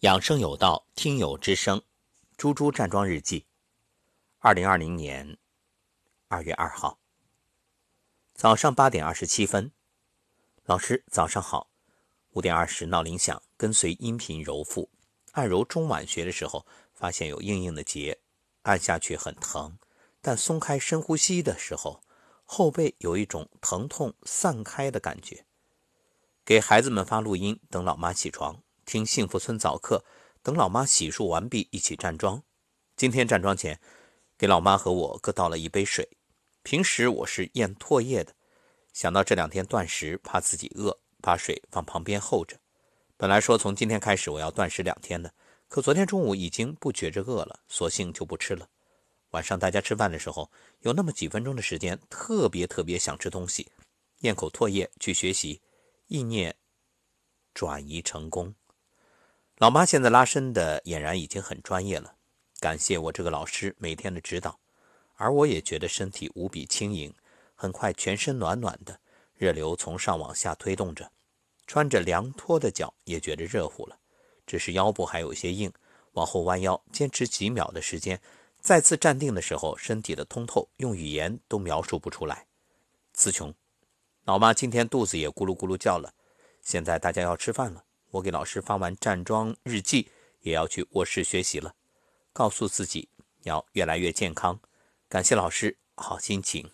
养生有道，听友之声，猪猪站桩日记，二零二零年二月二号早上八点二十七分，老师早上好。五点二十闹铃响，跟随音频揉腹，按揉中脘穴的时候，发现有硬硬的结，按下去很疼，但松开深呼吸的时候，后背有一种疼痛散开的感觉。给孩子们发录音，等老妈起床。听幸福村早课，等老妈洗漱完毕，一起站桩。今天站桩前，给老妈和我各倒了一杯水。平时我是咽唾液的，想到这两天断食，怕自己饿，把水放旁边候着。本来说从今天开始我要断食两天的，可昨天中午已经不觉着饿了，索性就不吃了。晚上大家吃饭的时候，有那么几分钟的时间，特别特别想吃东西，咽口唾液去学习，意念转移成功。老妈现在拉伸的俨然已经很专业了，感谢我这个老师每天的指导，而我也觉得身体无比轻盈，很快全身暖暖的，热流从上往下推动着，穿着凉拖的脚也觉得热乎了，只是腰部还有些硬，往后弯腰，坚持几秒的时间，再次站定的时候，身体的通透用语言都描述不出来。词穷，老妈今天肚子也咕噜咕噜叫了，现在大家要吃饭了。我给老师发完站桩日记，也要去卧室学习了。告诉自己要越来越健康。感谢老师，好心情。